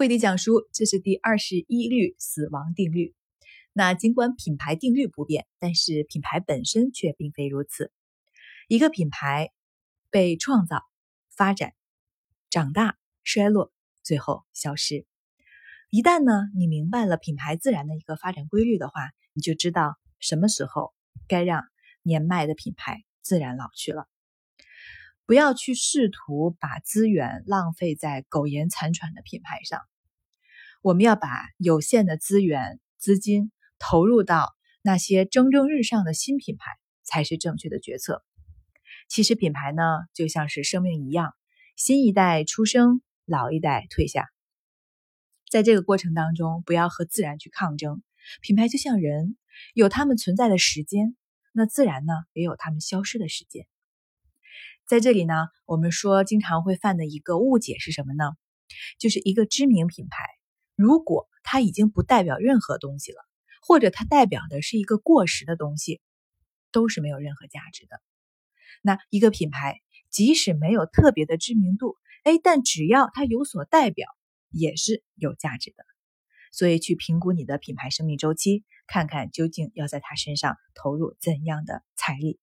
惠迪讲书，这是第二十一律死亡定律。那尽管品牌定律不变，但是品牌本身却并非如此。一个品牌被创造、发展、长大、衰落，最后消失。一旦呢，你明白了品牌自然的一个发展规律的话，你就知道什么时候该让年迈的品牌自然老去了。不要去试图把资源浪费在苟延残喘的品牌上。我们要把有限的资源、资金投入到那些蒸蒸日上的新品牌，才是正确的决策。其实品牌呢，就像是生命一样，新一代出生，老一代退下。在这个过程当中，不要和自然去抗争。品牌就像人，有他们存在的时间，那自然呢，也有他们消失的时间。在这里呢，我们说经常会犯的一个误解是什么呢？就是一个知名品牌，如果它已经不代表任何东西了，或者它代表的是一个过时的东西，都是没有任何价值的。那一个品牌即使没有特别的知名度，哎，但只要它有所代表，也是有价值的。所以去评估你的品牌生命周期，看看究竟要在它身上投入怎样的财力。